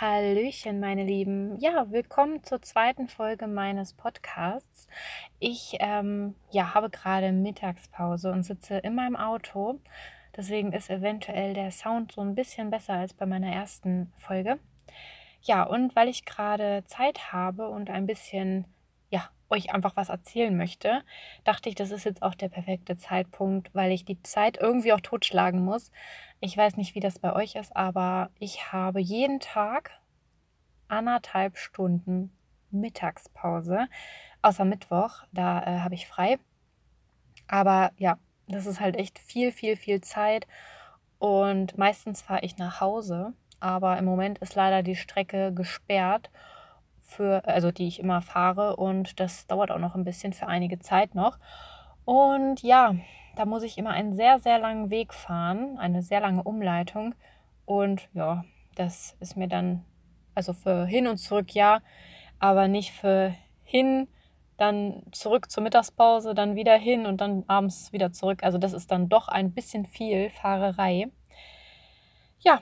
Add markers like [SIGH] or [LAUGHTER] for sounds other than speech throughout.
Hallöchen, meine Lieben. Ja, willkommen zur zweiten Folge meines Podcasts. Ich ähm, ja, habe gerade Mittagspause und sitze in meinem Auto. Deswegen ist eventuell der Sound so ein bisschen besser als bei meiner ersten Folge. Ja, und weil ich gerade Zeit habe und ein bisschen euch einfach was erzählen möchte, dachte ich, das ist jetzt auch der perfekte Zeitpunkt, weil ich die Zeit irgendwie auch totschlagen muss. Ich weiß nicht, wie das bei euch ist, aber ich habe jeden Tag anderthalb Stunden Mittagspause, außer Mittwoch, da äh, habe ich frei. Aber ja, das ist halt echt viel, viel, viel Zeit und meistens fahre ich nach Hause, aber im Moment ist leider die Strecke gesperrt für, also die ich immer fahre und das dauert auch noch ein bisschen für einige Zeit noch. Und ja, da muss ich immer einen sehr, sehr langen Weg fahren, eine sehr lange Umleitung. Und ja, das ist mir dann, also für hin und zurück ja, aber nicht für hin, dann zurück zur Mittagspause, dann wieder hin und dann abends wieder zurück. Also das ist dann doch ein bisschen viel Fahrerei. Ja,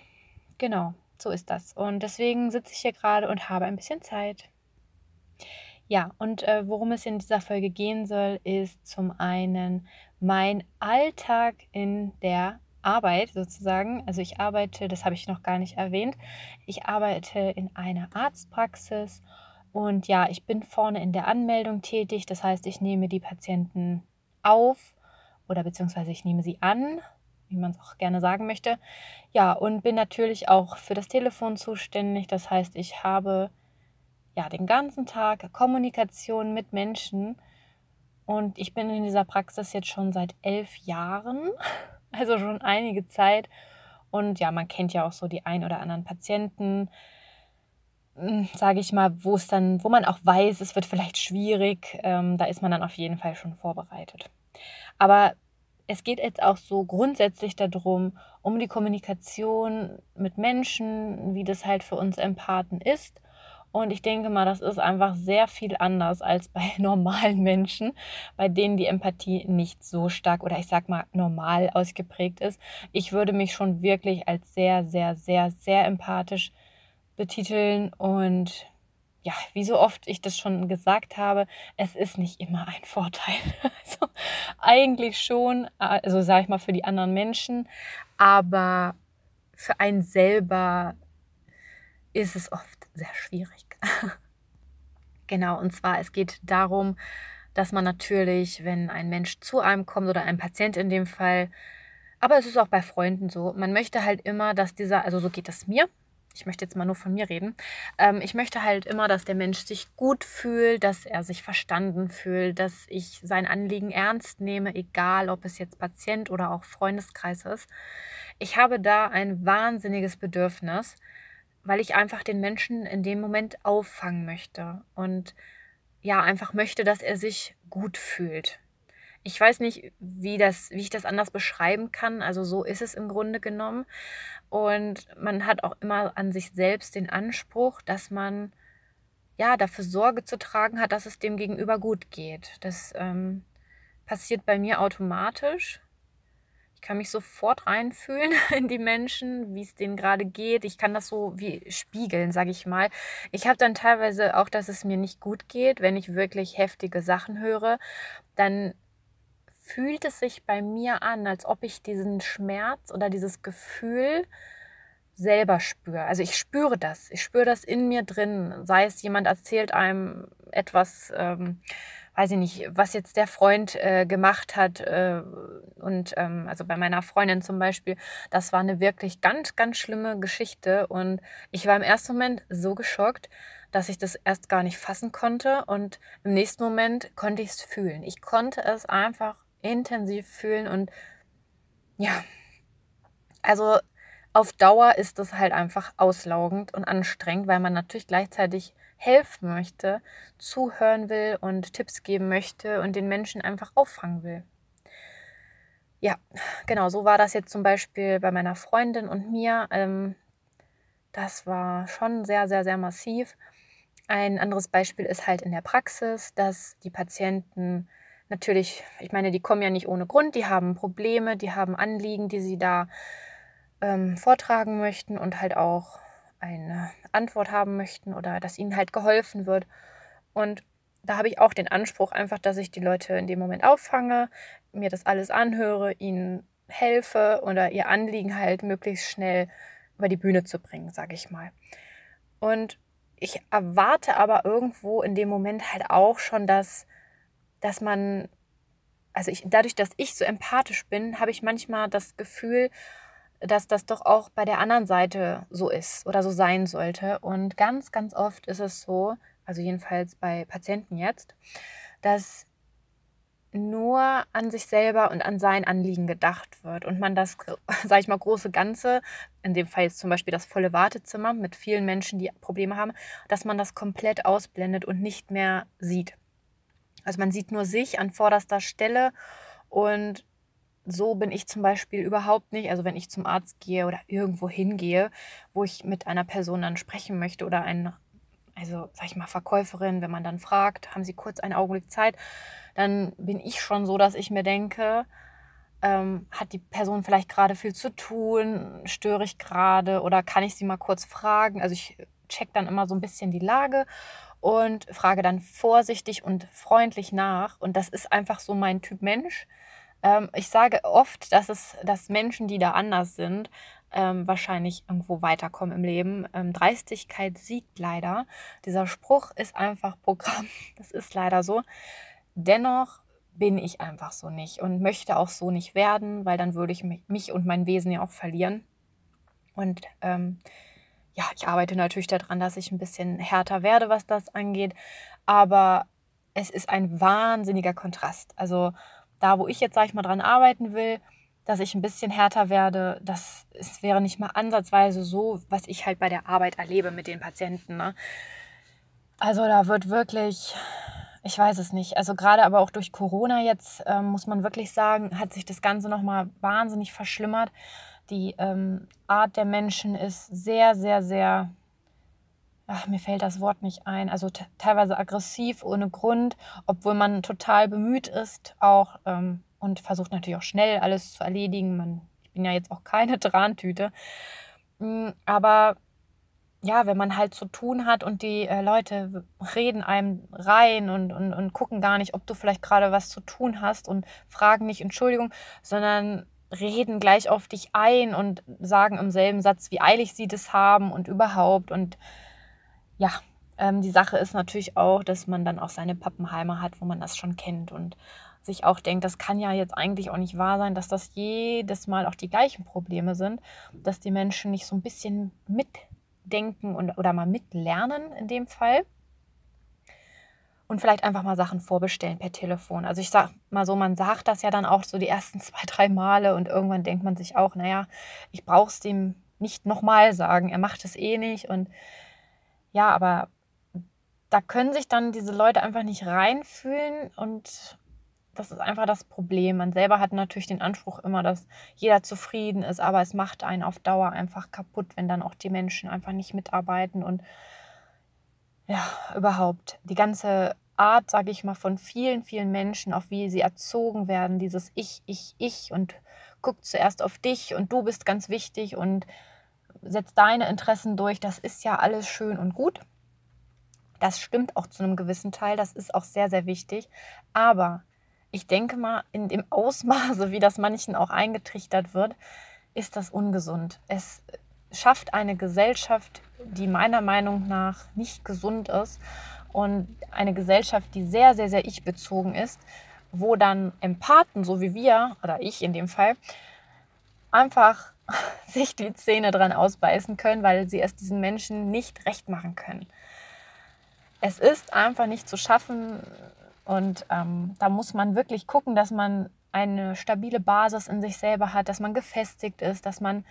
genau. So ist das. Und deswegen sitze ich hier gerade und habe ein bisschen Zeit. Ja, und äh, worum es in dieser Folge gehen soll, ist zum einen mein Alltag in der Arbeit sozusagen. Also ich arbeite, das habe ich noch gar nicht erwähnt, ich arbeite in einer Arztpraxis und ja, ich bin vorne in der Anmeldung tätig. Das heißt, ich nehme die Patienten auf oder beziehungsweise ich nehme sie an wie man es auch gerne sagen möchte. Ja, und bin natürlich auch für das Telefon zuständig. Das heißt, ich habe ja den ganzen Tag Kommunikation mit Menschen und ich bin in dieser Praxis jetzt schon seit elf Jahren, [LAUGHS] also schon einige Zeit. Und ja, man kennt ja auch so die ein oder anderen Patienten, hm, sage ich mal, wo es dann, wo man auch weiß, es wird vielleicht schwierig. Ähm, da ist man dann auf jeden Fall schon vorbereitet. Aber es geht jetzt auch so grundsätzlich darum, um die Kommunikation mit Menschen, wie das halt für uns Empathen ist. Und ich denke mal, das ist einfach sehr viel anders [LAUGHS] als bei normalen Menschen, bei denen die Empathie nicht so stark oder ich sag mal normal ausgeprägt ist. Ich würde mich schon wirklich als sehr, sehr, sehr, sehr empathisch betiteln und ja, wie so oft ich das schon gesagt habe, es ist nicht immer ein Vorteil. [LAUGHS] Also eigentlich schon, also sage ich mal für die anderen Menschen, aber für einen selber ist es oft sehr schwierig. [LAUGHS] genau, und zwar es geht darum, dass man natürlich, wenn ein Mensch zu einem kommt oder ein Patient in dem Fall, aber es ist auch bei Freunden so, man möchte halt immer, dass dieser, also so geht es mir, ich möchte jetzt mal nur von mir reden. Ähm, ich möchte halt immer, dass der Mensch sich gut fühlt, dass er sich verstanden fühlt, dass ich sein Anliegen ernst nehme, egal ob es jetzt Patient oder auch Freundeskreis ist. Ich habe da ein wahnsinniges Bedürfnis, weil ich einfach den Menschen in dem Moment auffangen möchte und ja, einfach möchte, dass er sich gut fühlt. Ich weiß nicht, wie, das, wie ich das anders beschreiben kann. Also so ist es im Grunde genommen. Und man hat auch immer an sich selbst den Anspruch, dass man ja dafür Sorge zu tragen hat, dass es dem Gegenüber gut geht. Das ähm, passiert bei mir automatisch. Ich kann mich sofort reinfühlen [LAUGHS] in die Menschen, wie es denen gerade geht. Ich kann das so wie spiegeln, sage ich mal. Ich habe dann teilweise auch, dass es mir nicht gut geht, wenn ich wirklich heftige Sachen höre. Dann fühlt es sich bei mir an, als ob ich diesen Schmerz oder dieses Gefühl selber spüre. Also ich spüre das. Ich spüre das in mir drin. Sei es jemand erzählt einem etwas, ähm, weiß ich nicht, was jetzt der Freund äh, gemacht hat. Äh, und ähm, also bei meiner Freundin zum Beispiel, das war eine wirklich ganz, ganz schlimme Geschichte. Und ich war im ersten Moment so geschockt, dass ich das erst gar nicht fassen konnte. Und im nächsten Moment konnte ich es fühlen. Ich konnte es einfach intensiv fühlen und ja, also auf Dauer ist es halt einfach auslaugend und anstrengend, weil man natürlich gleichzeitig helfen möchte, zuhören will und Tipps geben möchte und den Menschen einfach auffangen will. Ja, genau, so war das jetzt zum Beispiel bei meiner Freundin und mir. Ähm, das war schon sehr, sehr, sehr massiv. Ein anderes Beispiel ist halt in der Praxis, dass die Patienten natürlich, ich meine, die kommen ja nicht ohne Grund, die haben Probleme, die haben Anliegen, die sie da ähm, vortragen möchten und halt auch eine Antwort haben möchten oder dass ihnen halt geholfen wird. Und da habe ich auch den Anspruch einfach, dass ich die Leute in dem Moment auffange, mir das alles anhöre, ihnen helfe oder ihr Anliegen halt möglichst schnell über die Bühne zu bringen, sage ich mal. Und ich erwarte aber irgendwo in dem Moment halt auch schon, dass, dass man, also ich, dadurch, dass ich so empathisch bin, habe ich manchmal das Gefühl, dass das doch auch bei der anderen Seite so ist oder so sein sollte. Und ganz, ganz oft ist es so, also jedenfalls bei Patienten jetzt, dass nur an sich selber und an sein Anliegen gedacht wird und man das, [LAUGHS] sage ich mal, große Ganze, in dem Fall jetzt zum Beispiel das volle Wartezimmer mit vielen Menschen, die Probleme haben, dass man das komplett ausblendet und nicht mehr sieht. Also man sieht nur sich an vorderster Stelle und so bin ich zum Beispiel überhaupt nicht. Also wenn ich zum Arzt gehe oder irgendwo hingehe, wo ich mit einer Person dann sprechen möchte oder einen, also sag ich mal, Verkäuferin, wenn man dann fragt, haben Sie kurz einen Augenblick Zeit, dann bin ich schon so, dass ich mir denke, ähm, hat die Person vielleicht gerade viel zu tun, störe ich gerade oder kann ich sie mal kurz fragen? Also ich check dann immer so ein bisschen die Lage und frage dann vorsichtig und freundlich nach. Und das ist einfach so mein Typ Mensch. Ähm, ich sage oft, dass es, dass Menschen, die da anders sind, ähm, wahrscheinlich irgendwo weiterkommen im Leben. Ähm, Dreistigkeit siegt leider. Dieser Spruch ist einfach Programm. [LAUGHS] Das ist leider so. Dennoch bin ich einfach so nicht und möchte auch so nicht werden, weil dann würde ich mich und mein Wesen ja auch verlieren. Und ähm, ja, ich arbeite natürlich daran, dass ich ein bisschen härter werde, was das angeht. Aber es ist ein wahnsinniger Kontrast. Also da, wo ich jetzt, sag ich mal, dran arbeiten will, dass ich ein bisschen härter werde, das ist, wäre nicht mal ansatzweise so, was ich halt bei der Arbeit erlebe mit den Patienten. Ne? Also da wird wirklich ich weiß es nicht. Also gerade aber auch durch Corona jetzt, ähm, muss man wirklich sagen, hat sich das Ganze nochmal wahnsinnig verschlimmert. Die ähm, Art der Menschen ist sehr, sehr, sehr, ach, mir fällt das Wort nicht ein, also teilweise aggressiv ohne Grund, obwohl man total bemüht ist auch ähm, und versucht natürlich auch schnell alles zu erledigen. Man, ich bin ja jetzt auch keine [LAUGHS] Trantüte. Mm, aber ja, wenn man halt zu tun hat und die äh, Leute reden einem rein und, und, und gucken gar nicht, ob du vielleicht gerade was zu tun hast und fragen nicht Entschuldigung, sondern reden gleich auf dich ein und sagen im selben Satz, wie eilig sie das haben und überhaupt. Und ja, ähm, die Sache ist natürlich auch, dass man dann auch seine Pappenheimer hat, wo man das schon kennt und sich auch denkt, das kann ja jetzt eigentlich auch nicht wahr sein, dass das jedes Mal auch die gleichen Probleme sind, dass die Menschen nicht so ein bisschen mit mitdenken und, oder mal mitlernen in dem Fall. Und vielleicht einfach mal Sachen vorbestellen per Telefon. Also ich sag mal so, man sagt das ja dann auch so die ersten [LAUGHS] zwei, drei Male und irgendwann denkt man sich auch, naja, ich brauche es dem nicht nochmal sagen. Er macht es eh nicht. Und ja, aber da können sich dann diese Leute einfach nicht reinfühlen und das ist einfach das Problem. Man selber hat natürlich den Anspruch immer, dass jeder zufrieden ist, aber es macht einen auf Dauer einfach kaputt, wenn dann auch die Menschen einfach nicht mitarbeiten und ja, überhaupt die ganze Art, sage ich mal, von vielen, vielen Menschen, auf wie sie erzogen werden, dieses Ich, Ich, Ich und guck zuerst auf dich und du bist ganz wichtig und setz deine Interessen durch, das ist ja alles schön und gut. Das stimmt auch zu einem gewissen Teil, das ist auch sehr, sehr wichtig. Aber ich denke mal, in dem Ausmaße, wie das manchen auch eingetrichtert wird, ist das ungesund. Es schafft eine Gesellschaft, die meiner Meinung nach nicht gesund ist und eine Gesellschaft, die sehr, sehr, sehr ich-bezogen ist, wo dann Empathen, so wie wir, oder ich in dem Fall, einfach [LAUGHS] sich die Zähne dran ausbeißen können, weil sie es diesen Menschen nicht recht machen können. Es ist einfach nicht zu schaffen, und ähm, da muss man wirklich gucken, dass man eine stabile Basis in sich selber hat, dass man gefestigt ist, dass man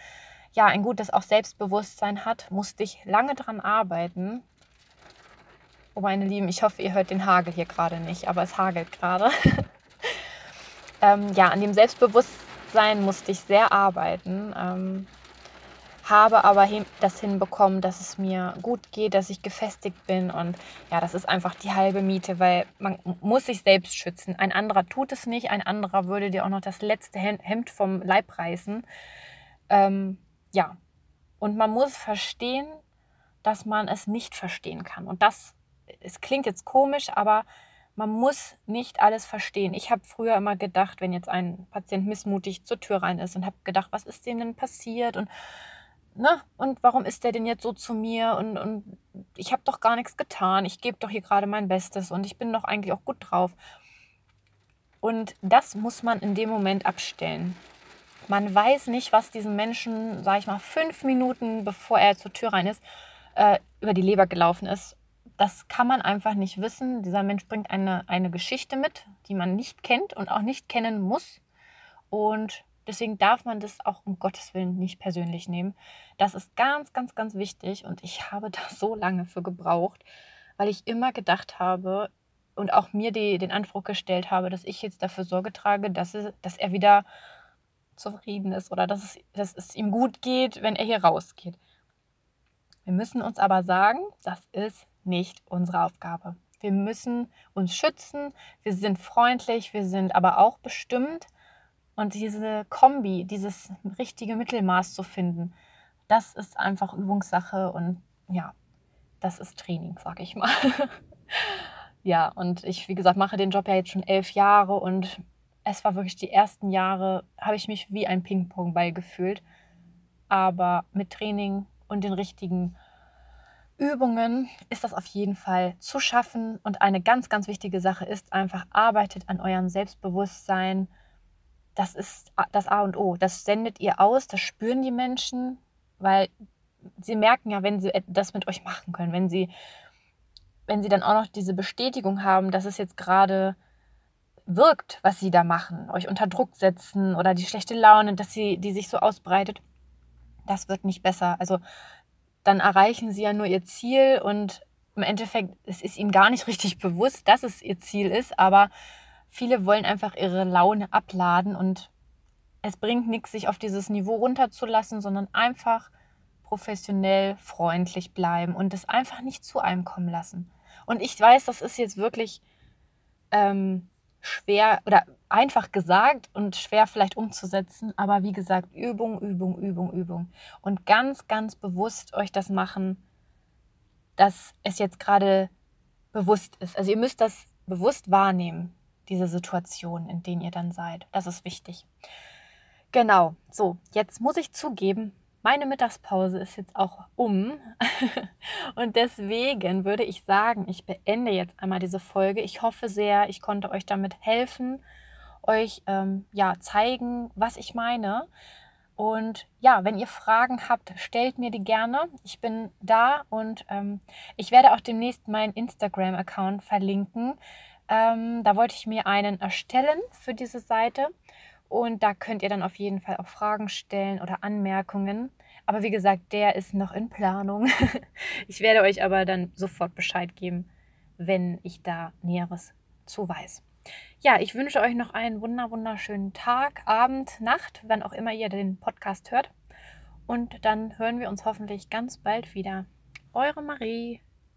ja ein gutes auch Selbstbewusstsein hat. Musste ich lange dran arbeiten. Oh meine Lieben, ich hoffe, ihr hört den Hagel hier gerade nicht, aber es hagelt gerade. [LAUGHS] ähm, ja, an dem Selbstbewusstsein musste ich sehr arbeiten. Ähm, habe aber das hinbekommen, dass es mir gut geht, dass ich gefestigt bin und ja, das ist einfach die halbe Miete, weil man muss sich selbst schützen. Ein anderer tut es nicht, ein anderer würde dir auch noch das letzte Hemd vom Leib reißen. Ähm, ja, und man muss verstehen, dass man es nicht verstehen kann. Und das, es klingt jetzt komisch, aber man muss nicht alles verstehen. Ich habe früher immer gedacht, wenn jetzt ein Patient missmutig zur Tür rein ist und habe gedacht, was ist dem denn passiert und ne, und warum ist der denn jetzt so zu mir und, und ich habe doch gar nichts getan, ich gebe doch hier gerade mein Bestes und ich bin doch eigentlich auch gut drauf. Und das muss man in dem Moment abstellen. Man weiß nicht, was diesem Menschen, sage ich mal, fünf Minuten bevor er zur Tür rein ist, äh, über die Leber gelaufen ist. Das kann man einfach nicht wissen. Dieser Mensch bringt eine, eine Geschichte mit, die man nicht kennt und auch nicht kennen muss. Und deswegen darf man das auch um Gottes Willen nicht persönlich nehmen. Das ist ganz, ganz, ganz wichtig. Und ich habe [LAUGHS] da so lange für gebraucht, weil ich immer gedacht habe und auch mir die, den Anspruch gestellt habe, dass ich jetzt dafür Sorge trage, dass, es, dass er wieder zufrieden ist oder dass es, dass es ihm gut geht, wenn er hier rausgeht. Wir müssen uns aber sagen, das ist nicht unsere Aufgabe. Wir müssen uns schützen, wir sind freundlich, wir sind aber auch bestimmt. Und diese Kombi, dieses richtige Mittelmaß zu finden, das ist einfach Übungssache und ja, das ist Training, sag ich mal. [LAUGHS] ja, und ich, wie gesagt, mache den Job ja jetzt schon elf Jahre und es war wirklich die ersten Jahre, habe ich mich wie ein Ping-Pong-Ball gefühlt. Aber mit Training und den richtigen Übungen ist das auf jeden Fall zu schaffen. Und eine ganz, ganz wichtige Sache ist einfach, arbeitet an eurem Selbstbewusstsein. Das ist das A und O. Das sendet ihr aus, das spüren die Menschen, weil sie merken ja, wenn sie das mit euch machen können, wenn sie, wenn sie dann auch noch diese Bestätigung haben, dass es jetzt gerade wirkt, was sie da machen, euch unter Druck setzen oder die schlechte Laune, dass sie, die sich so ausbreitet, das wird nicht besser. Also dann erreichen sie ja nur ihr Ziel und im Endeffekt es ist ihnen gar nicht [LAUGHS] richtig bewusst, dass es ihr Ziel ist, aber viele wollen einfach ihre Laune abladen und es bringt nichts, sich auf dieses Niveau runterzulassen, sondern einfach professionell, freundlich bleiben und es einfach nicht zu einem kommen lassen. Und ich weiß, das ist jetzt wirklich ähm, schwer oder einfach gesagt und schwer vielleicht umzusetzen. Aber wie gesagt, Übung, Übung, Übung, Übung. Und ganz, ganz bewusst euch das machen, dass es jetzt gerade bewusst ist. Also ihr müsst das bewusst wahrnehmen, diese Situation, in denen ihr dann seid. Das ist wichtig. Genau, so, jetzt muss ich zugeben, meine Mittagspause ist jetzt auch um [LAUGHS] und deswegen würde ich sagen, ich beende jetzt einmal diese Folge. Ich hoffe sehr, ich konnte euch damit helfen, euch ähm, ja zeigen, was ich meine. Und ja, wenn ihr Fragen habt, stellt mir die gerne. Ich bin da und ähm, ich werde auch demnächst meinen Instagram-Account verlinken. Ähm, da wollte ich mir einen erstellen für diese Seite. Und da könnt ihr dann auf jeden Fall auch Fragen stellen oder Anmerkungen. Aber wie gesagt, der ist noch in Planung. [LAUGHS] ich werde euch aber dann sofort Bescheid geben, wenn ich da Näheres zu weiß. Ja, ich wünsche euch noch einen wunder wunderschönen Tag, Abend, Nacht, wann auch immer ihr den Podcast hört. Und dann hören wir uns hoffentlich ganz bald wieder. Eure Marie.